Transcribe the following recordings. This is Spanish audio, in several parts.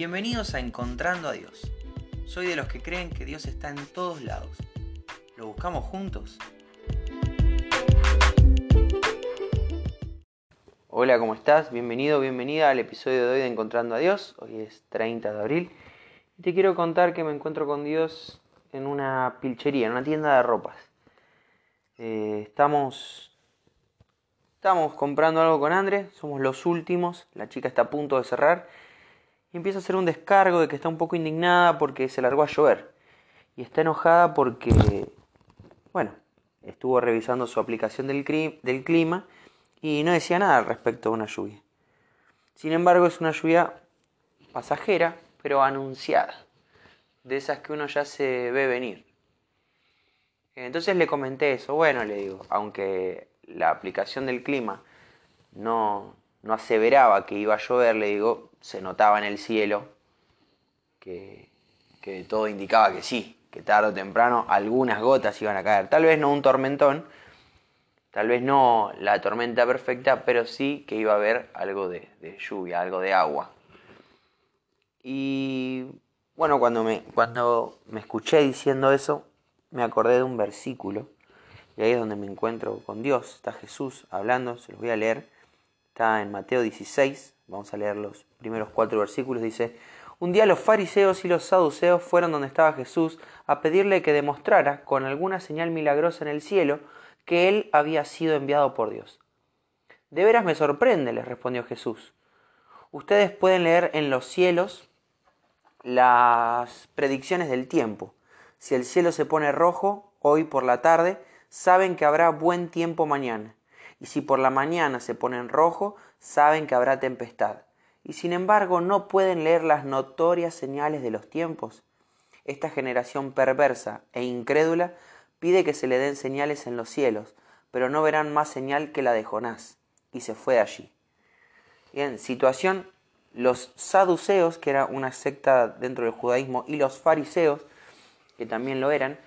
Bienvenidos a Encontrando a Dios. Soy de los que creen que Dios está en todos lados. ¿Lo buscamos juntos? Hola, ¿cómo estás? Bienvenido, bienvenida al episodio de hoy de Encontrando a Dios. Hoy es 30 de abril. Y te quiero contar que me encuentro con Dios en una pilchería, en una tienda de ropas. Eh, estamos, estamos comprando algo con André, somos los últimos, la chica está a punto de cerrar y empieza a hacer un descargo de que está un poco indignada porque se largó a llover. Y está enojada porque, bueno, estuvo revisando su aplicación del, clima y no decía nada respecto a una lluvia. Sin embargo, es una lluvia pasajera, pero anunciada. De esas que uno ya se ve venir. Entonces le comenté eso. Bueno, le digo, aunque la aplicación del clima no, no aseveraba que iba a llover, le digo, se notaba en el cielo que, todo indicaba que sí, que tarde o temprano algunas gotas iban a caer. Tal vez no un tormentón, tal vez no la tormenta perfecta, pero sí que iba a haber algo de, lluvia, algo de agua. Y bueno, cuando me, cuando me escuché diciendo eso, me acordé de un versículo, y ahí es donde me encuentro con Dios, está Jesús hablando, se los voy a leer, en Mateo 16, Vamos a leer los primeros cuatro versículos. Dice, un día los fariseos y los saduceos fueron donde estaba Jesús a pedirle que demostrara con alguna señal milagrosa en el cielo que él había sido enviado por Dios. De veras me sorprende, les respondió Jesús. Ustedes pueden leer en los cielos las predicciones del tiempo. Si el cielo se pone rojo hoy por la tarde, saben que habrá buen tiempo mañana. Y si por la mañana se pone en rojo, saben que habrá tempestad, y sin embargo no pueden leer las notorias señales de los tiempos. Esta generación perversa e incrédula pide que se le den señales en los cielos, pero no verán más señal que la de Jonás, y se fue de allí. Bien, situación, los saduceos, que era una secta dentro del judaísmo, y los fariseos, que también lo eran,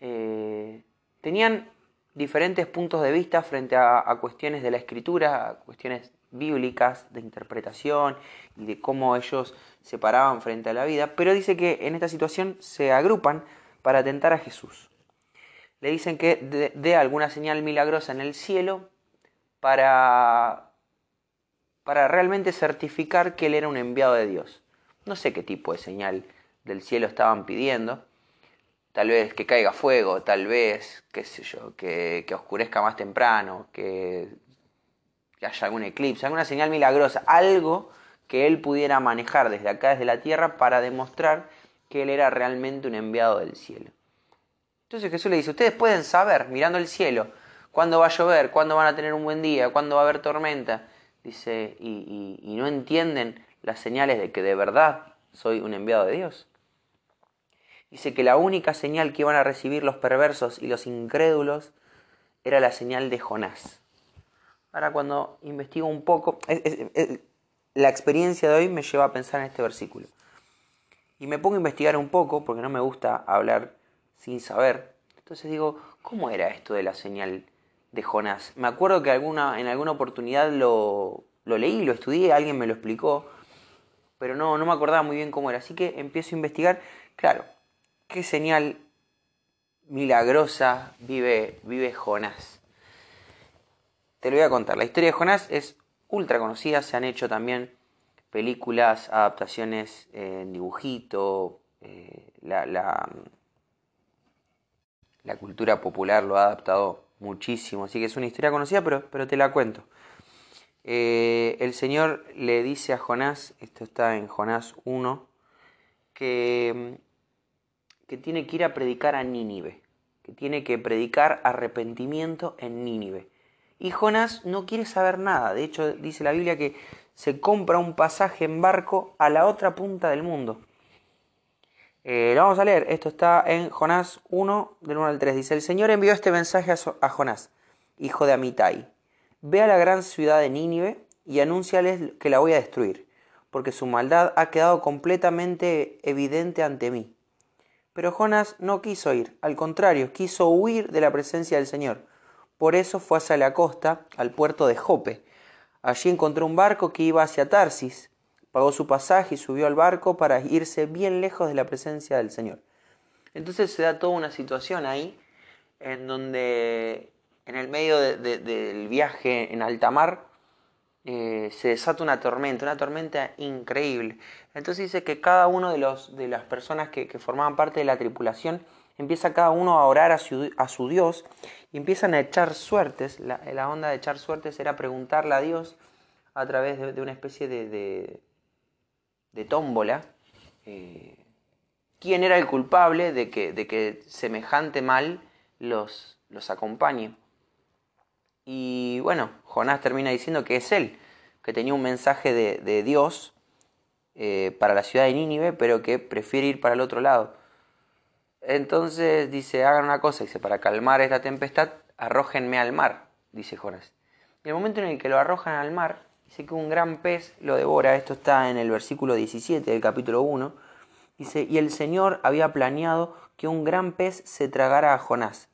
eh, tenían diferentes puntos de vista frente a, cuestiones de la escritura, a cuestiones bíblicas de interpretación y de cómo ellos se paraban frente a la vida, pero dice que en esta situación se agrupan para tentar a Jesús. Le dicen que dé alguna señal milagrosa en el cielo para, para realmente certificar que él era un enviado de Dios. No sé qué tipo de señal del cielo estaban pidiendo. Tal vez que caiga fuego, tal vez, qué sé yo, que, oscurezca más temprano, que haya algún eclipse, alguna señal milagrosa, algo que él pudiera manejar desde acá, desde la tierra, para demostrar que él era realmente un enviado del cielo. Entonces Jesús le dice, ustedes pueden saber, mirando el cielo, cuándo va a llover, cuándo van a tener un buen día, cuándo va a haber tormenta. Dice, y no entienden las señales de que de verdad soy un enviado de Dios. Dice que la única señal que iban a recibir los perversos y los incrédulos era la señal de Jonás. Ahora cuando investigo un poco, la experiencia de hoy me lleva a pensar en este versículo. Y me pongo a investigar un poco, porque no me gusta hablar sin saber. Entonces digo, ¿cómo era esto de la señal de Jonás? Me acuerdo que alguna, en alguna oportunidad lo, lo leí, lo estudié, alguien me lo explicó, pero no, no me acordaba muy bien cómo era. Así que empiezo a investigar, claro, qué señal milagrosa vive, vive Jonás. Te lo voy a contar. La historia de Jonás es ultra conocida, se han hecho también películas, adaptaciones en dibujito, eh, la, la, cultura popular lo ha adaptado muchísimo, así que es una historia conocida, pero, pero te la cuento. Eh, el Señor le dice a Jonás, esto está en Jonás 1, que, que tiene que ir a predicar a Nínive, que tiene que predicar arrepentimiento en Nínive. Y Jonás no quiere saber nada. De hecho, dice la Biblia que se compra un pasaje en barco a la otra punta del mundo. Eh, lo vamos a leer. Esto está en Jonás 1, del 1 al 3. Dice, el Señor envió este mensaje a Jonás, hijo de Amitai. Ve a la gran ciudad de Nínive y anúnciales que la voy a destruir, porque su maldad ha quedado completamente evidente ante mí. Pero Jonás no quiso ir, al contrario, quiso huir de la presencia del Señor por eso fue hacia la costa, al puerto de Jope. Allí encontró un barco que iba hacia Tarsis pagó su pasaje y subió al barco para irse bien lejos de la presencia del Señor. Entonces se da toda una situación ahí en donde en el medio del viaje en alta mar eh, se desata una tormenta, una tormenta increíble. Entonces dice que cada uno de, los, de las personas que, formaban parte de la tripulación empieza cada uno a orar a su, Dios y empiezan a echar suertes. La, onda de echar suertes era preguntarle a Dios a través de, una especie de, de, tómbola eh, quién era el culpable de que, de que semejante mal los, los acompañe. Y bueno, Jonás termina diciendo que es él, que tenía un mensaje de, Dios eh, para la ciudad de Nínive, pero que prefiere ir para el otro lado. Entonces dice, hagan una cosa, dice, para calmar esta tempestad, arrójenme al mar, dice Jonás. Y el momento en el que lo arrojan al mar, dice que un gran pez lo devora, esto está en el versículo 17 del capítulo 1, dice, y el Señor había planeado que un gran pez se tragara a Jonás.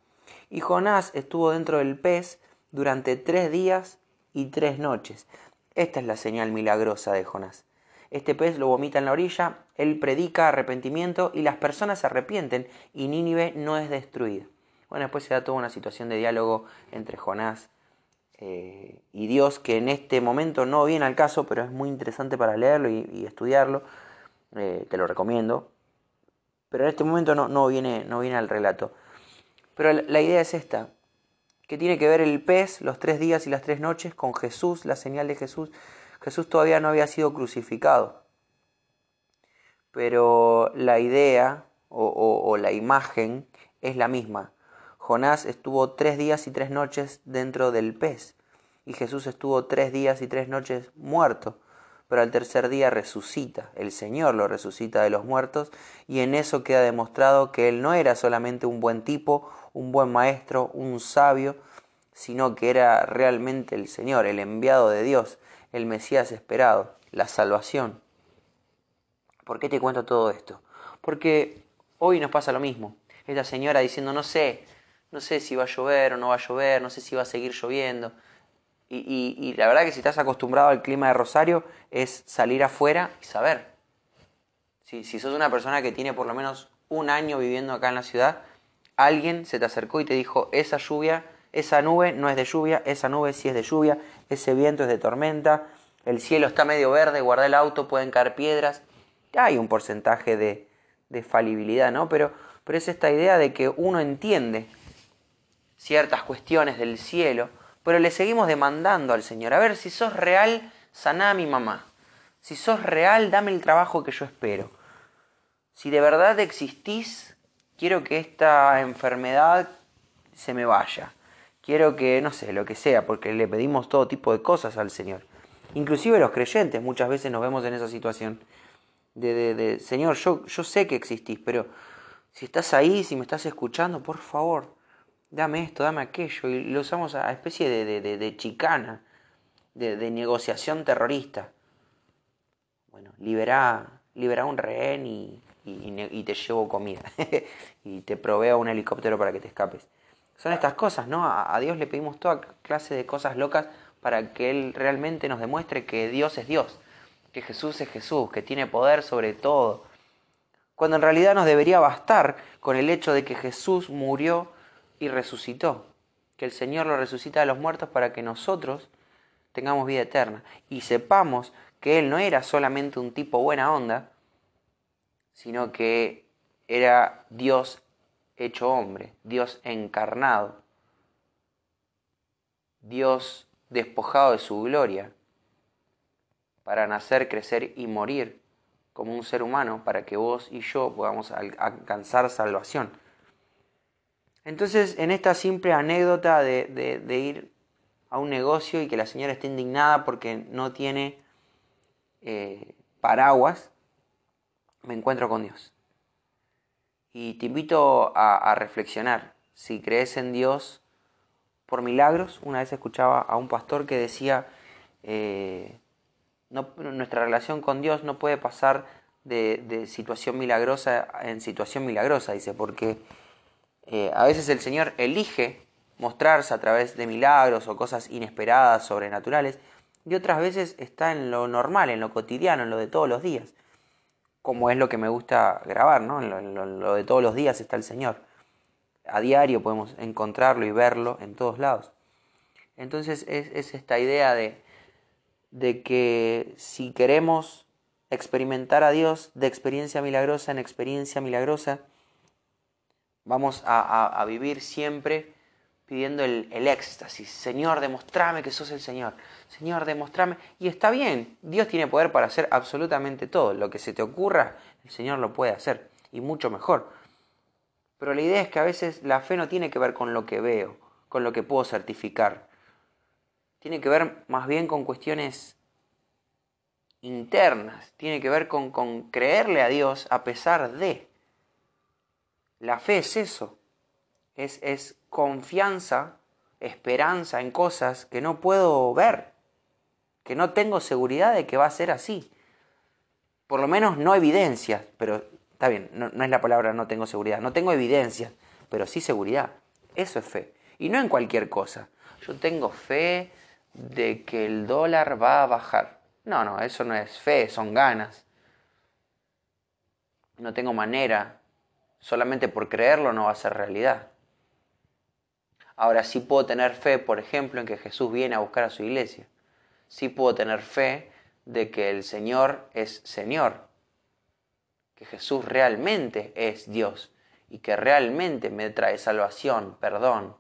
Y Jonás estuvo dentro del pez durante tres días y tres noches. Esta es la señal milagrosa de Jonás. Este pez lo vomita en la orilla, él predica arrepentimiento y las personas se arrepienten y Nínive no es destruida. Bueno, después se da toda una situación de diálogo entre Jonás eh, y Dios que en este momento no viene al caso, pero es muy interesante para leerlo y, estudiarlo. Eh, te lo recomiendo. Pero en este momento no, no, viene, no viene al relato. Pero la idea es esta que tiene que ver el pez, los tres días y las tres noches, con Jesús, la señal de Jesús. Jesús todavía no había sido crucificado. Pero la idea o, la imagen es la misma. Jonás estuvo tres días y tres noches dentro del pez y Jesús estuvo tres días y tres noches muerto, pero al tercer día resucita, el Señor lo resucita de los muertos y en eso queda demostrado que Él no era solamente un buen tipo, un buen maestro, un sabio, sino que era realmente el Señor, el enviado de Dios, el Mesías esperado, la salvación. ¿Por qué te cuento todo esto? Porque hoy nos pasa lo mismo. Esta señora diciendo, no sé, no sé si va a llover o no va a llover, no sé si va a seguir lloviendo. Y, la verdad que si estás acostumbrado al clima de Rosario es salir afuera y saber. Si, si sos una persona que tiene por lo menos un año viviendo acá en la ciudad, alguien se te acercó y te dijo, esa lluvia, esa nube no es de lluvia, esa nube sí es de lluvia, ese viento es de tormenta, el cielo está medio verde, guarda el auto, pueden caer piedras. Hay un porcentaje de, de falibilidad, ¿no? Pero, pero es esta idea de que uno entiende ciertas cuestiones del cielo, pero le seguimos demandando al Señor, a ver, si sos real, saná a mi mamá. Si sos real, dame el trabajo que yo espero. Si de verdad existís, quiero que esta enfermedad se me vaya. Quiero que, no sé, lo que sea, porque le pedimos todo tipo de cosas al Señor. Inclusive los creyentes muchas veces nos vemos en esa situación. De, de, Señor, yo, yo sé que existís, pero si estás ahí, si me estás escuchando, por favor, dame esto, dame aquello. Y lo usamos a especie de, de chicana, de, negociación terrorista. Bueno, libera, libera un rehén y, y, te llevo comida y te proveo un helicóptero para que te escapes. Son estas cosas, ¿no? A, Dios le pedimos toda clase de cosas locas para que Él realmente nos demuestre que Dios es Dios, que Jesús es Jesús, que tiene poder sobre todo. Cuando en realidad nos debería bastar con el hecho de que Jesús murió y resucitó, que el Señor lo resucita de los muertos para que nosotros tengamos vida eterna y sepamos que Él no era solamente un tipo buena onda, sino que era Dios hecho hombre, Dios encarnado, Dios despojado de su gloria, para nacer, crecer y morir como un ser humano, para que vos y yo podamos alcanzar salvación. Entonces, en esta simple anécdota de, ir a un negocio y que la señora esté indignada porque no tiene eh, paraguas, me encuentro con Dios. Y te invito a, reflexionar. Si crees en Dios por milagros, una vez escuchaba a un pastor que decía, eh, nuestra relación con Dios no puede pasar de, situación milagrosa en situación milagrosa, dice, porque eh, a veces el Señor elige mostrarse a través de milagros o cosas inesperadas, sobrenaturales, y otras veces está en lo normal, en lo cotidiano, en lo de todos los días, como es lo que me gusta grabar, ¿no? En lo, de todos los días está el Señor. A diario podemos encontrarlo y verlo en todos lados. Entonces es, esta idea de, de que si queremos experimentar a Dios de experiencia milagrosa en experiencia milagrosa, vamos a vivir siempre pidiendo el, éxtasis. Señor, demostrame que sos el Señor. Señor, demostrame. Y está bien, Dios tiene poder para hacer absolutamente todo. Lo que se te ocurra, el Señor lo puede hacer. Y mucho mejor. Pero la idea es que a veces la fe no tiene que ver con lo que veo, con lo que puedo certificar. Tiene que ver más bien con cuestiones internas. Tiene que ver con, con creerle a Dios a pesar de. La fe es eso es, confianza, esperanza en cosas que no puedo ver, que no tengo seguridad de que va a ser así. Por lo menos no evidencias, pero está bien, no, no es la palabra no tengo seguridad, no tengo evidencias, pero sí seguridad. Eso es fe. Y no en cualquier cosa. Yo tengo fe de que el dólar va a bajar. No, no, eso no es fe, son ganas. No tengo manera. Solamente por creerlo no va a ser realidad. Ahora sí puedo tener fe, por ejemplo, en que Jesús viene a buscar a su iglesia. Sí puedo tener fe de que el Señor es Señor, que Jesús realmente es Dios y que realmente me trae salvación, perdón.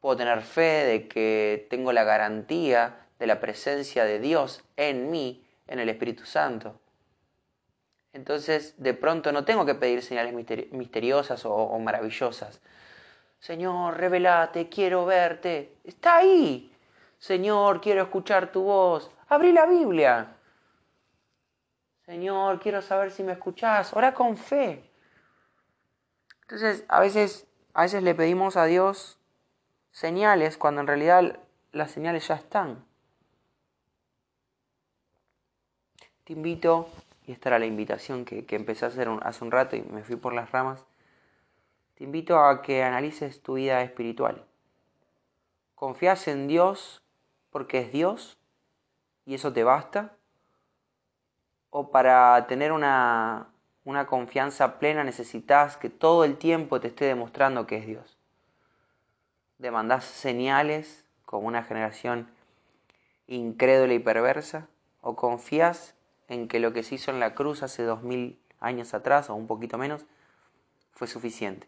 Puedo tener fe de que tengo la garantía de la presencia de Dios en mí, en el Espíritu Santo. Entonces, de pronto no tengo que pedir señales misteriosas o, maravillosas, Señor, revelate, quiero verte. Está ahí. Señor, quiero escuchar tu voz. Abrí la Biblia. Señor, quiero saber si me escuchás. Ora con fe. Entonces, a veces, a veces le pedimos a Dios señales cuando en realidad las señales ya están. Te invito, y esta era la invitación que, que empecé a hacer hace un rato y me fui por las ramas te invito a que analices tu vida espiritual. ¿Confías en Dios porque es Dios y eso te basta? ¿O para tener una, una confianza plena necesitas que todo el tiempo te esté demostrando que es Dios? ¿Demandás señales como una generación incrédula y perversa? ¿O confías en que lo que se hizo en la cruz hace dos mil años atrás o un poquito menos fue suficiente?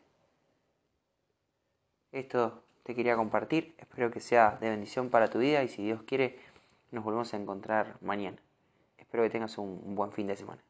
Esto te quería compartir, espero que sea de bendición para tu vida y si Dios quiere nos volvemos a encontrar mañana. Espero que tengas un, buen fin de semana.